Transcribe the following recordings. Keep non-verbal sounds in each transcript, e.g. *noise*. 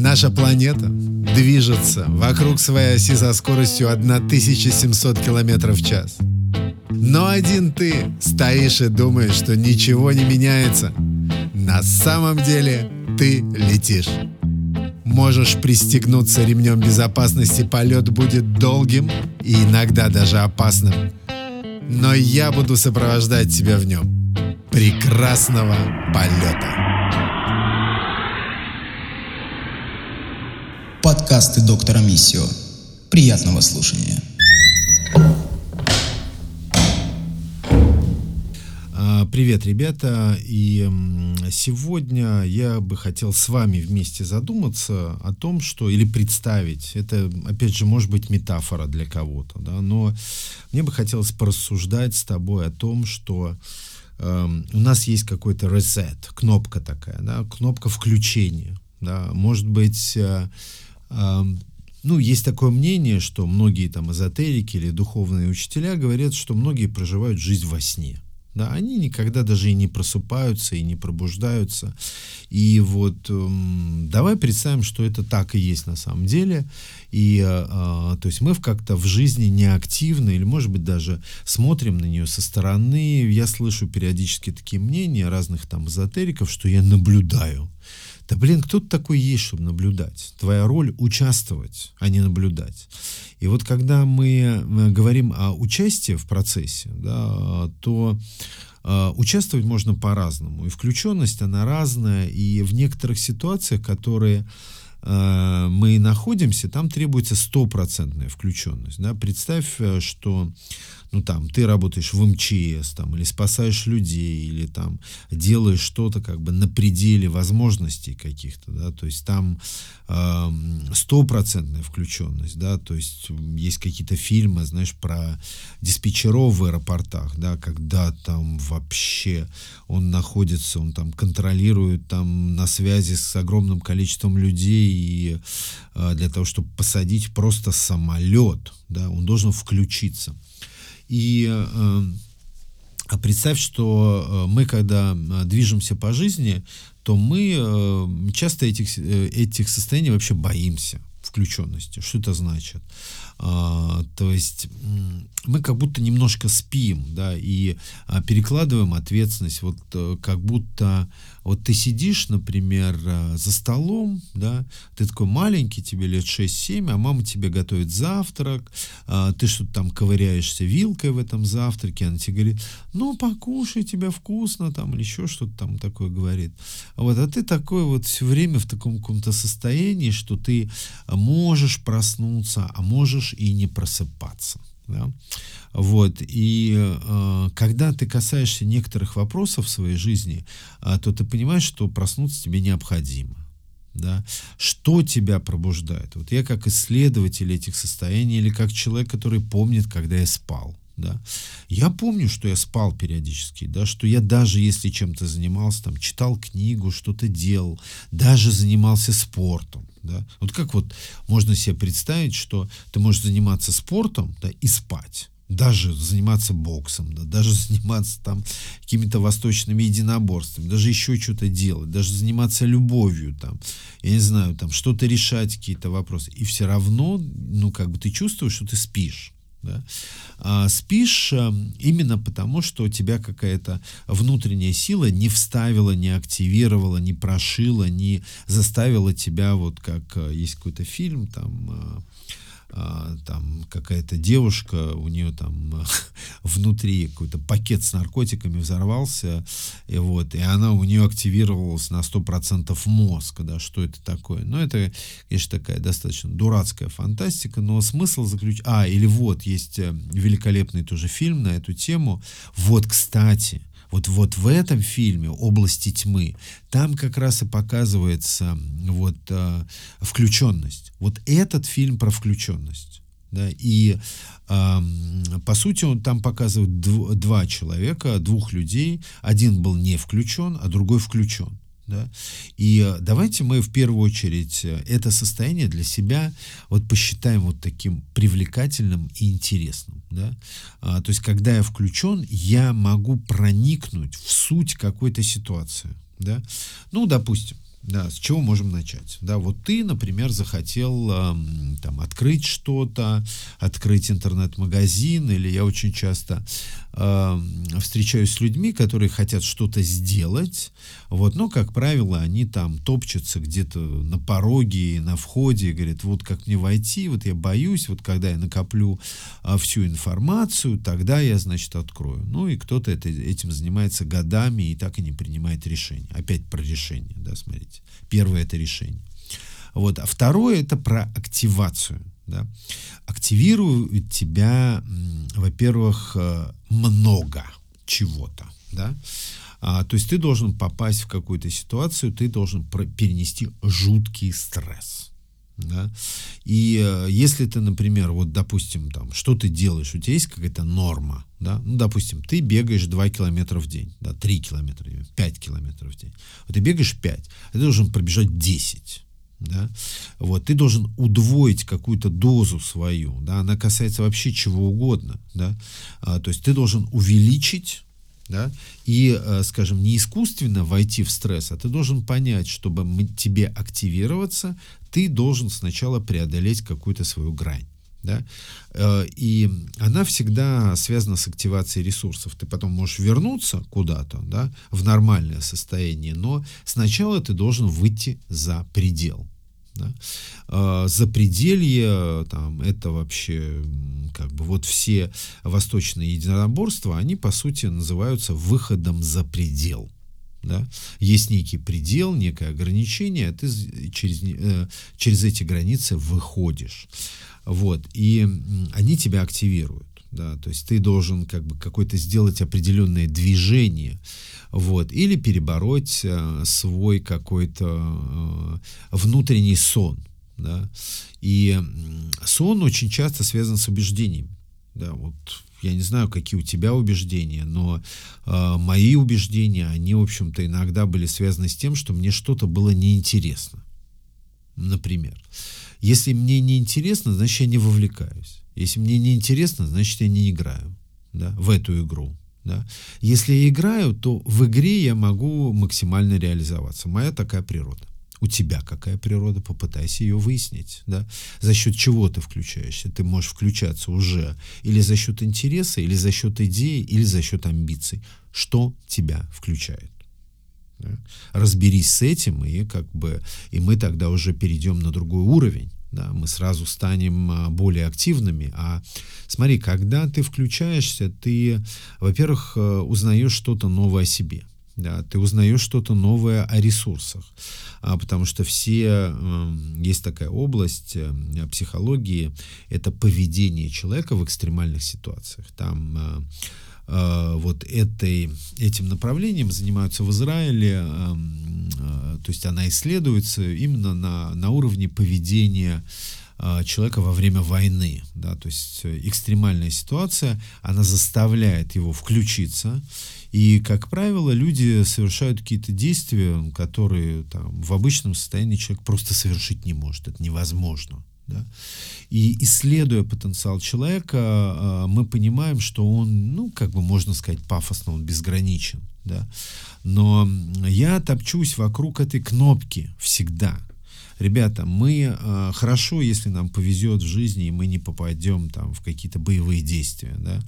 Наша планета движется вокруг своей оси со скоростью 1700 км в час. Но один ты стоишь и думаешь, что ничего не меняется. На самом деле ты летишь. Можешь пристегнуться ремнем безопасности, полет будет долгим и иногда даже опасным. Но я буду сопровождать тебя в нем. Прекрасного полета! Подкасты доктора Миссио. Приятного слушания. Привет, ребята! И сегодня я бы хотел с вами вместе задуматься о том, что или представить. Это, опять же, может быть метафора для кого-то, да, но мне бы хотелось порассуждать с тобой о том, что э, у нас есть какой-то reset, кнопка такая, да, кнопка включения, да, может быть. Ну, есть такое мнение, что многие там эзотерики или духовные учителя говорят, что многие проживают жизнь во сне. Да, они никогда даже и не просыпаются, и не пробуждаются. И вот эм, давай представим, что это так и есть на самом деле. И э, то есть мы как-то в жизни неактивны, или, может быть, даже смотрим на нее со стороны. Я слышу периодически такие мнения разных там эзотериков, что я наблюдаю. Да блин, кто ты такой есть, чтобы наблюдать? Твоя роль участвовать, а не наблюдать. И вот когда мы говорим о участии в процессе, да, то э, участвовать можно по-разному. И включенность, она разная, и в некоторых ситуациях, которые э, мы находимся, там требуется стопроцентная включенность. Да? Представь, э, что ну там ты работаешь в МЧС там или спасаешь людей или там делаешь что-то как бы на пределе возможностей каких-то да то есть там стопроцентная э, включенность да то есть есть какие-то фильмы знаешь про диспетчеров в аэропортах да когда там вообще он находится он там контролирует там на связи с огромным количеством людей и э, для того чтобы посадить просто самолет да он должен включиться и э, а представь, что э, мы, когда э, движемся по жизни, то мы часто этих, этих состояний вообще боимся включенности. Что это значит? А, то есть мы как будто немножко спим, да, и а, перекладываем ответственность, вот а, как будто вот ты сидишь, например, а, за столом, да, ты такой маленький, тебе лет 6-7, а мама тебе готовит завтрак, а, ты что-то там ковыряешься вилкой в этом завтраке, она тебе говорит, ну, покушай, тебе вкусно, там, или еще что-то там такое говорит. Вот, а ты такой вот все время в таком каком-то состоянии, что ты можешь проснуться, а можешь и не просыпаться. Да? Вот. И э, когда ты касаешься некоторых вопросов в своей жизни, э, то ты понимаешь, что проснуться тебе необходимо. Да? Что тебя пробуждает? Вот я как исследователь этих состояний или как человек, который помнит, когда я спал. Да? Я помню, что я спал периодически, да, что я даже если чем-то занимался, там, читал книгу, что-то делал, даже занимался спортом. Да? Вот как вот можно себе представить, что ты можешь заниматься спортом да, и спать даже заниматься боксом, да, даже заниматься там какими-то восточными единоборствами, даже еще что-то делать, даже заниматься любовью, там, я не знаю, там что-то решать, какие-то вопросы. И все равно, ну, как бы ты чувствуешь, что ты спишь. Да? А спишь а, именно потому, что у тебя какая-то внутренняя сила не вставила, не активировала, не прошила, не заставила тебя, вот как а, есть какой-то фильм, там а, там какая-то девушка, у нее там *laughs* внутри какой-то пакет с наркотиками взорвался, и вот, и она у нее активировалась на 100% мозг, да, что это такое. Ну, это, конечно, такая достаточно дурацкая фантастика, но смысл заключается... А, или вот, есть э, великолепный тоже фильм на эту тему. Вот, кстати, вот, вот в этом фильме «Области тьмы» там как раз и показывается вот э, включенность. Вот этот фильм про включенность. Да, и э, по сути он там показывает дв- два человека, двух людей. Один был не включен, а другой включен. Да? И э, давайте мы в первую очередь э, это состояние для себя вот посчитаем вот таким привлекательным и интересным. Да? А, то есть, когда я включен, я могу проникнуть в суть какой-то ситуации. Да? Ну, допустим, Да, с чего можем начать? Да, вот ты, например, захотел э, там открыть что-то, открыть интернет-магазин, или я очень часто э, встречаюсь с людьми, которые хотят что-то сделать, вот, но, как правило, они там топчутся где-то на пороге, на входе, говорят, вот как мне войти, вот я боюсь, вот когда я накоплю э, всю информацию, тогда я, значит, открою. Ну, и кто-то это, этим занимается годами и так и не принимает решение. Опять про решение, да, смотрите. Первое это решение. Вот. А второе это про активацию. Да. Активирует тебя, во-первых, э, много чего-то. Да? А, то есть ты должен попасть в какую-то ситуацию, ты должен перенести жуткий стресс. Да? И э, если ты, например, вот, допустим, там, что ты делаешь, у тебя есть какая-то норма, да, ну, допустим, ты бегаешь 2 километра в день, да, 3 километра в день, 5 километров в день. Вот ты бегаешь 5, а ты должен пробежать 10. Да? Вот, ты должен удвоить какую-то дозу свою, да, она касается вообще чего угодно, да, а, то есть ты должен увеличить да, и, э, скажем, не искусственно войти в стресс, а ты должен понять, чтобы тебе активироваться, ты должен сначала преодолеть какую-то свою грань да, э, и она всегда связана с активацией ресурсов. Ты потом можешь вернуться куда-то, да, в нормальное состояние, но сначала ты должен выйти за предел. Да? Э, Запределье, там, это вообще, как бы, вот все восточные единоборства, они, по сути, называются выходом за предел. Да? Есть некий предел, некое ограничение, ты через, э, через эти границы выходишь. Вот, и они тебя активируют. Да, то есть ты должен как бы какое-то сделать определенное движение, вот, или перебороть э, свой какой-то э, внутренний сон, да, и сон очень часто связан с убеждениями, да, вот я не знаю, какие у тебя убеждения, но э, мои убеждения, они, в общем-то, иногда были связаны с тем, что мне что-то было неинтересно, например. Если мне не интересно, значит, я не вовлекаюсь. Если мне не интересно, значит, я не играю да, в эту игру. Да. Если я играю, то в игре я могу максимально реализоваться. Моя такая природа. У тебя какая природа, попытайся ее выяснить. Да? За счет чего ты включаешься? Ты можешь включаться уже или за счет интереса, или за счет идеи, или за счет амбиций. Что тебя включает? Да? Разберись с этим, и как бы и мы тогда уже перейдем на другой уровень. Да, мы сразу станем а, более активными. А смотри, когда ты включаешься, ты, во-первых, э, узнаешь что-то новое о себе. Да, ты узнаешь что-то новое о ресурсах, а, потому что все э, есть такая область э, психологии, это поведение человека в экстремальных ситуациях. Там э, Э, вот этой, этим направлением занимаются в Израиле, эм, э, то есть она исследуется именно на, на уровне поведения э, человека во время войны, да, то есть экстремальная ситуация, она заставляет его включиться, и, как правило, люди совершают какие-то действия, которые там, в обычном состоянии человек просто совершить не может, это невозможно. Да? И исследуя потенциал человека, а, мы понимаем, что он, ну, как бы можно сказать, пафосно, он безграничен. Да? Но я топчусь вокруг этой кнопки всегда ребята, мы э, хорошо, если нам повезет в жизни, и мы не попадем там в какие-то боевые действия, да,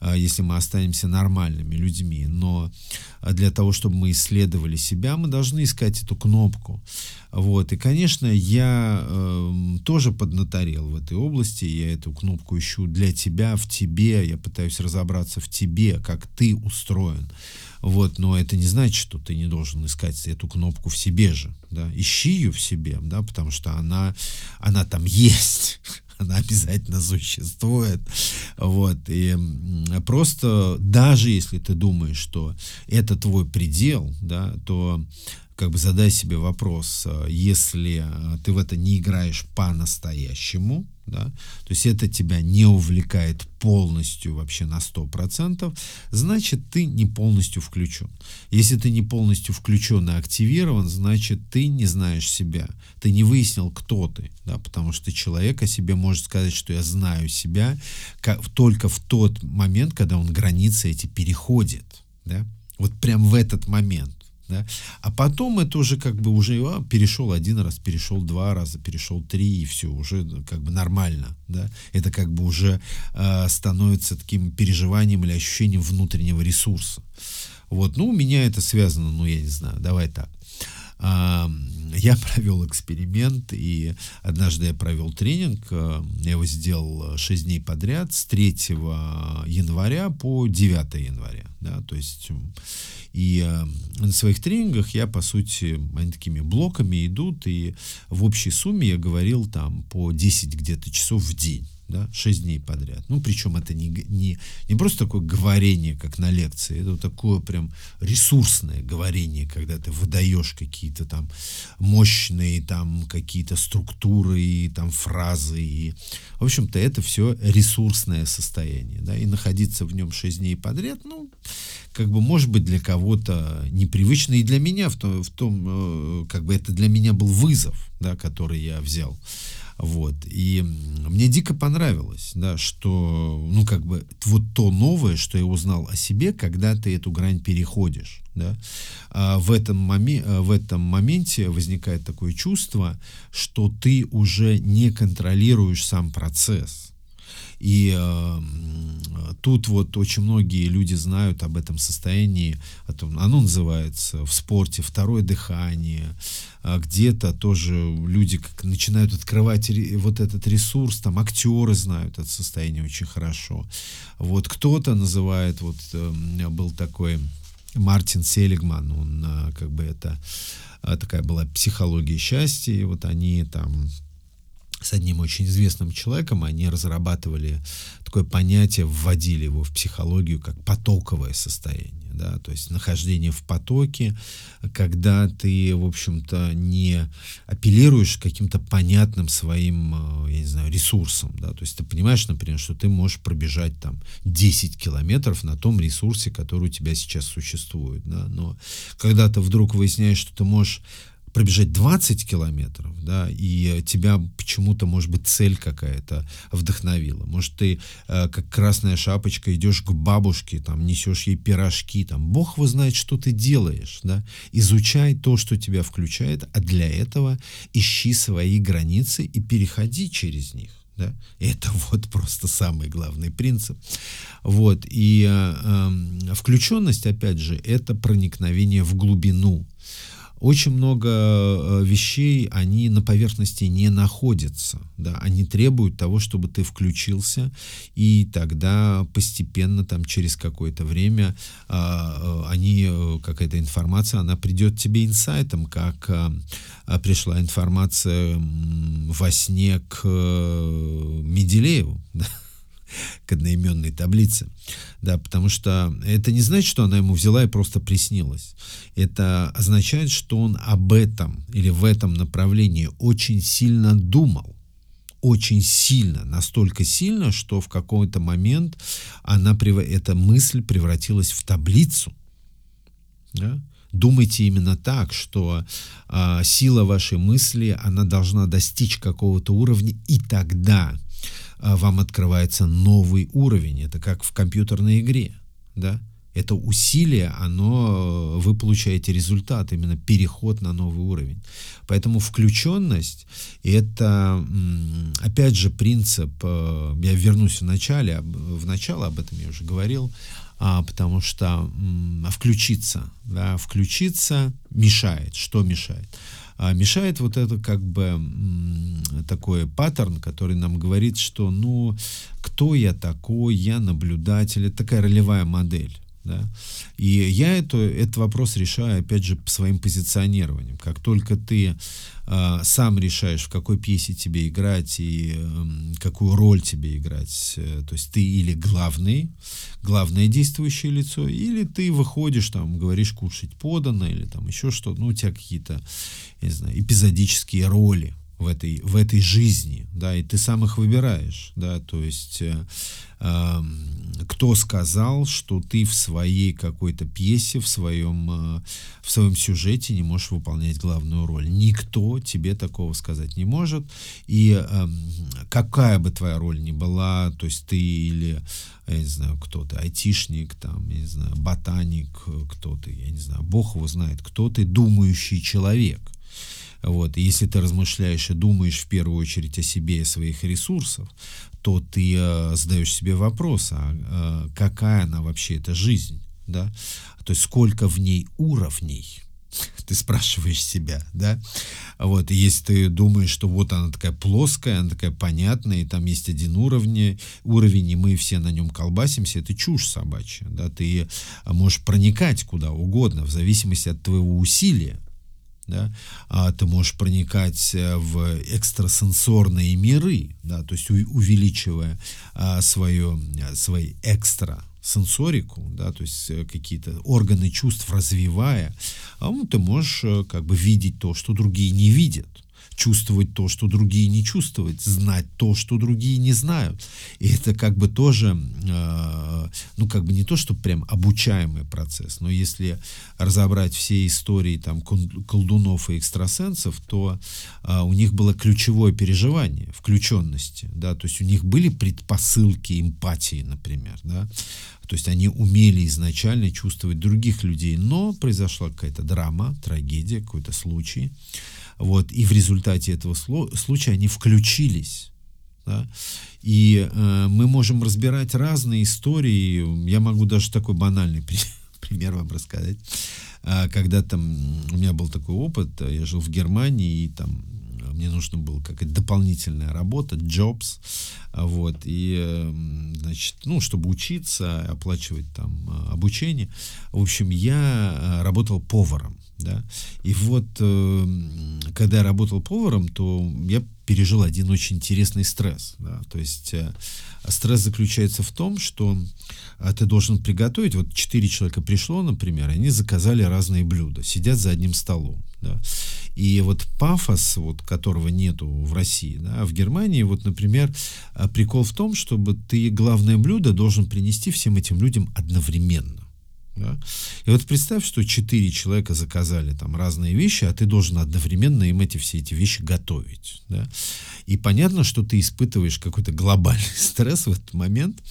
э, если мы останемся нормальными людьми, но для того, чтобы мы исследовали себя, мы должны искать эту кнопку. Вот, и, конечно, я э, тоже поднаторел в этой области, я эту кнопку ищу для тебя, в тебе, я пытаюсь разобраться в тебе, как ты устроен. Вот, но это не значит, что ты не должен искать эту кнопку в себе же. Да? Ищи ее в себе, да, потому что она, она там есть *laughs* она обязательно существует. Вот. И просто даже если ты думаешь, что это твой предел, да, то как бы задай себе вопрос, э, если э, ты в это не играешь по-настоящему, да, то есть это тебя не увлекает полностью вообще на 100%, значит ты не полностью включен. Если ты не полностью включен и активирован, значит ты не знаешь себя, ты не выяснил, кто ты, да, потому что человек о себе может сказать, что я знаю себя как, только в тот момент, когда он границы эти переходит, да, вот прям в этот момент Да? А потом это уже как бы уже а, перешел один раз, перешел два раза, перешел три, и все, уже ну, как бы нормально. Да? Это как бы уже э, становится таким переживанием или ощущением внутреннего ресурса. Вот, ну, у меня это связано, ну, я не знаю, давай так. *laughs* я провел эксперимент, и однажды я провел тренинг, э, я его сделал 6 дней подряд, с 3 января по 9 января, да, то есть, и э, на своих тренингах я, по сути, они такими блоками идут, и в общей сумме я говорил там по 10 где-то часов в день да, 6 дней подряд. Ну, причем это не, не, не просто такое говорение, как на лекции, это такое прям ресурсное говорение, когда ты выдаешь какие-то там мощные там какие-то структуры и там фразы. И, в общем-то, это все ресурсное состояние, да, и находиться в нем 6 дней подряд, ну, как бы, может быть, для кого-то непривычно, и для меня в том, в том э, как бы это для меня был вызов, да, который я взял. Вот. И мне дико понравилось, да, что, ну, как бы, вот то новое, что я узнал о себе, когда ты эту грань переходишь, да. А в, этом моме в этом моменте возникает такое чувство, что ты уже не контролируешь сам процесс, и э, тут вот очень многие люди знают об этом состоянии, о том, оно называется в спорте второе дыхание, а где-то тоже люди как начинают открывать вот этот ресурс, там актеры знают это состояние очень хорошо. Вот кто-то называет, вот э, был такой Мартин Селигман, он э, как бы это э, такая была психология счастья, и вот они там с одним очень известным человеком, они разрабатывали такое понятие, вводили его в психологию как потоковое состояние. Да, то есть нахождение в потоке, когда ты, в общем-то, не апеллируешь каким-то понятным своим, э, я не знаю, ресурсом, да, то есть ты понимаешь, например, что ты можешь пробежать там 10 километров на том ресурсе, который у тебя сейчас существует, да, но когда ты вдруг выясняешь, что ты можешь пробежать 20 километров, да, и тебя почему-то, может быть, цель какая-то вдохновила. Может, ты, э, как красная шапочка, идешь к бабушке, там, несешь ей пирожки, там, Бог его знает, что ты делаешь, да. Изучай то, что тебя включает, а для этого ищи свои границы и переходи через них. Да? Это *laughs* вот просто самый главный принцип. Вот. И э, э, включенность, опять же, это проникновение в глубину очень много э, вещей, они на поверхности не находятся, да, они требуют того, чтобы ты включился, и тогда постепенно, там, через какое-то время, а, э, они, э, какая-то информация, она придет тебе инсайтом, как пришла информация во сне к Меделееву, *laughs* да, к одноименной таблице. Да, потому что это не значит, что она ему взяла и просто приснилась. Это означает, что он об этом или в этом направлении очень сильно думал. Очень сильно, настолько сильно, что в какой-то момент она, эта мысль превратилась в таблицу. Да? думайте именно так, что а, сила вашей мысли, она должна достичь какого-то уровня, и тогда вам открывается новый уровень. Это как в компьютерной игре, да? Это усилие, оно, вы получаете результат, именно переход на новый уровень. Поэтому включенность – это, опять же, принцип, э, я вернусь в начале, в начало об этом я уже говорил, а, потому что включиться, да, включиться мешает. Что мешает? А мешает вот это как бы такой паттерн, который нам говорит, что ну кто я такой, я наблюдатель, это такая ролевая модель. Да? И я это, этот вопрос решаю, опять же, своим позиционированием. Как только ты э, сам решаешь, в какой пьесе тебе играть и э, какую роль тебе играть, э, то есть ты или главный, главное действующее лицо, или ты выходишь, там, говоришь, кушать подано, или там еще что-то, ну, у тебя какие-то, я не знаю, эпизодические роли, в этой, в этой жизни, да, и ты сам их выбираешь, да, то есть э, э, кто сказал, что ты в своей какой-то пьесе, в своем, э, в своем сюжете не можешь выполнять главную роль? Никто тебе такого сказать не может, и э, какая бы твоя роль ни была, то есть ты или, я не знаю, кто ты, айтишник, там, я не знаю, ботаник, кто ты, я не знаю, бог его знает, кто ты, думающий человек, вот. И если ты размышляешь и думаешь в первую очередь о себе и своих ресурсах, то ты э, задаешь себе вопрос, а э, какая она вообще эта жизнь, да? То есть сколько в ней уровней, *laughs* ты спрашиваешь себя, да, вот, и если ты думаешь, что вот она такая плоская, она такая понятная, и там есть один уровень, уровень, и мы все на нем колбасимся, это чушь собачья, да, ты можешь проникать куда угодно, в зависимости от твоего усилия, да, а ты можешь проникать э, в экстрасенсорные миры, да, то есть увеличивая а, свое, э, свои экстра сенсорику, да, то есть э, какие-то органы чувств развивая, а ну, ты можешь как бы видеть то, что другие не видят чувствовать то, что другие не чувствуют, знать то, что другие не знают. И это как бы тоже, э, ну как бы не то, что прям обучаемый процесс, но если разобрать все истории там колдунов и экстрасенсов, то э, у них было ключевое переживание включенности, да, то есть у них были предпосылки эмпатии, например, да, то есть они умели изначально чувствовать других людей, но произошла какая-то драма, трагедия, какой-то случай, вот, и в результате этого случая они включились. Да? И э, мы можем разбирать разные истории. Я могу даже такой банальный *laughs* пример вам рассказать. А, когда там у меня был такой опыт, я жил в Германии, и там мне нужно было какая-то дополнительная работа, jobs, вот, и, эм, значит, ну, чтобы учиться, оплачивать там э, обучение. В общем, я э, работал поваром, да, и вот, эм, когда я работал поваром, то я пережил один очень интересный стресс, да, то есть э, стресс заключается в том, что ты должен приготовить, вот четыре человека пришло, например, они заказали разные блюда, сидят за одним столом, да, и вот пафос, вот, которого нету в России, да, в Германии, вот, например, а, прикол в том, чтобы ты главное блюдо должен принести всем этим людям одновременно. Да? И вот представь, что четыре человека заказали там разные вещи, а ты должен одновременно им эти все эти вещи готовить. Да? И понятно, что ты испытываешь какой-то глобальный *laughs* стресс в этот момент.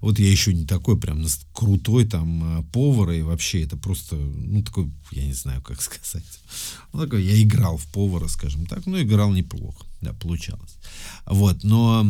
Вот я еще не такой прям крутой там а, повар, и вообще это просто, ну, такой, я не знаю, как *laughs* сказать. Ну, такой, я играл в повара, скажем так, но играл неплохо да, получалось. Вот, но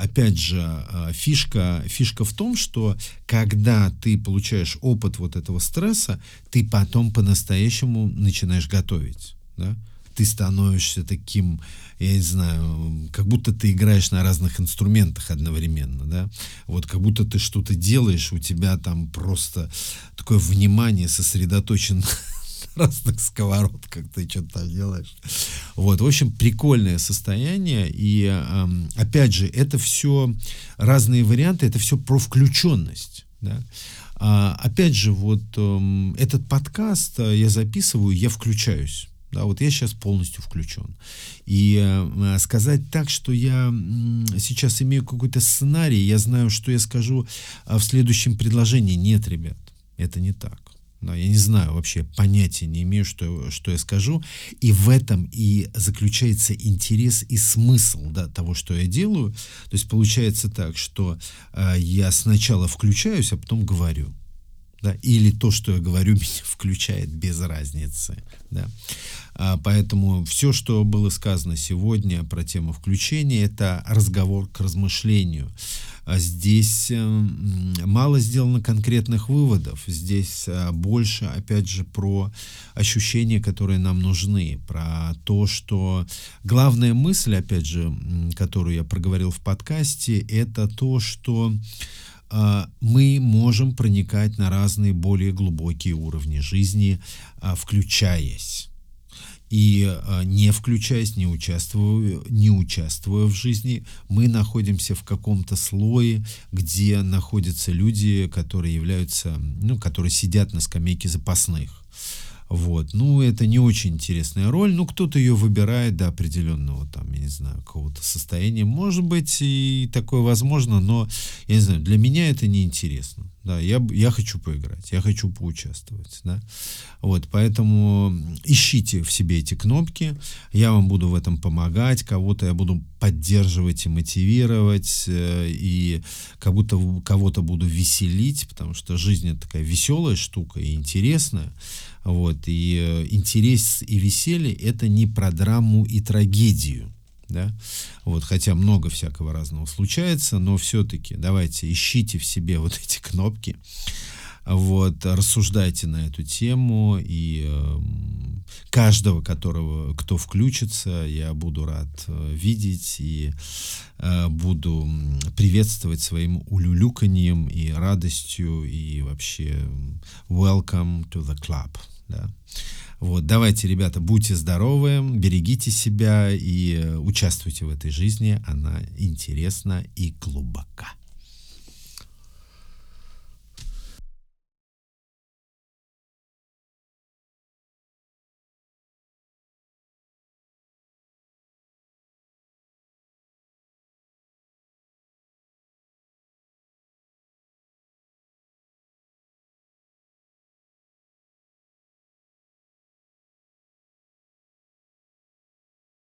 опять же а, фишка, фишка в том, что когда ты получаешь опыт вот этого стресса, ты потом по-настоящему начинаешь готовить, да, ты становишься таким, я не знаю, как будто ты играешь на разных инструментах одновременно, да, вот как будто ты что-то делаешь, у тебя там просто такое внимание сосредоточено *laughs* разных сковородках ты что-то там делаешь. Вот, в общем, прикольное состояние. И, опять же, это все разные варианты, это все про включенность. Да? А, опять же, вот этот подкаст э, я записываю, я включаюсь. Да, вот я сейчас полностью включен. И э, сказать так, что я э, сейчас имею какой-то сценарий, я знаю, что я скажу э, в следующем предложении. Нет, ребят, это не так. Да, я не знаю вообще, понятия не имею, что, что я скажу. И в этом и заключается интерес и смысл да, того, что я делаю. То есть получается так, что э, я сначала включаюсь, а потом говорю. Да, или то, что я говорю, *laughs* меня включает без разницы. Да. А, поэтому все, что было сказано сегодня про тему включения, это разговор к размышлению. А здесь эм, мало сделано конкретных выводов. Здесь э, больше, опять же, про ощущения, которые нам нужны, про то, что главная мысль, опять же, которую я проговорил в подкасте, это то, что э, мы можем проникать на разные более глубокие уровни жизни, э, включаясь и а, не включаясь, не участвуя, не участвуя в жизни, мы находимся в каком-то слое, где находятся люди, которые являются, ну, которые сидят на скамейке запасных. Вот. Ну, это не очень интересная роль. Ну, кто-то ее выбирает до определенного, там, я не знаю, какого-то состояния. Может быть, и такое возможно, но, я не знаю, для меня это неинтересно. Да, я, я хочу поиграть, я хочу поучаствовать, да. Вот, поэтому ищите в себе эти кнопки, я вам буду в этом помогать, кого-то я буду поддерживать и мотивировать, э, и как будто кого-то буду веселить, потому что жизнь это такая веселая штука и интересная, вот, и э, интерес и веселье это не про драму и трагедию, да, вот, хотя много всякого разного случается, но все-таки давайте ищите в себе *laughs* вот эти кнопки, вот, рассуждайте на эту тему, и э, каждого, которого, кто включится, я буду рад э, видеть и э, буду приветствовать своим улюлюканьем и радостью, и вообще welcome to the club, да. Вот, давайте, ребята, будьте здоровы, берегите себя и э, участвуйте в этой жизни. Она интересна и глубока.